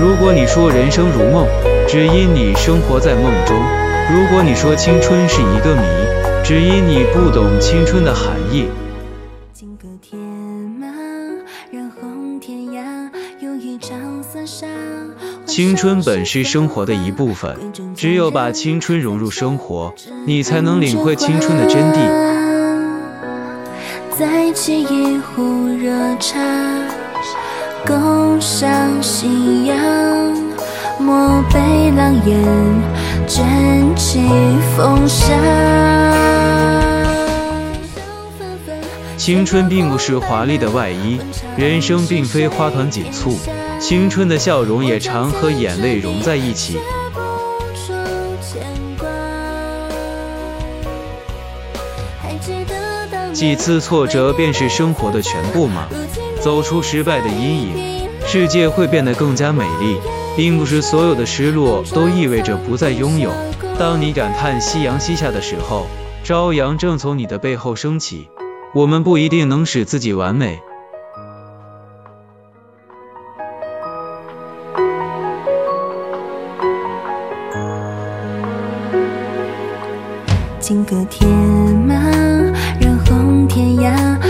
如果你说人生如梦，只因你生活在梦中；如果你说青春是一个谜，只因你不懂青春的含义。金戈铁马，染红天涯，有一场厮杀。青春本是生活的一部分，只有把青春融入生活，你才能领会青春的真谛。再沏一壶热茶，共赏夕阳。莫被狼烟卷起风沙。青春并不是华丽的外衣，人生并非花团锦簇，青春的笑容也常和眼泪融在一起。几次挫折便是生活的全部吗？走出失败的阴影，世界会变得更加美丽。并不是所有的失落都意味着不再拥有。当你感叹夕阳西下的时候，朝阳正从你的背后升起。我们不一定能使自己完美。金戈铁马，染红天涯，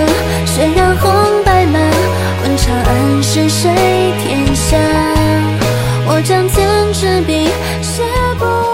是谁天下？我将天执笔，写不。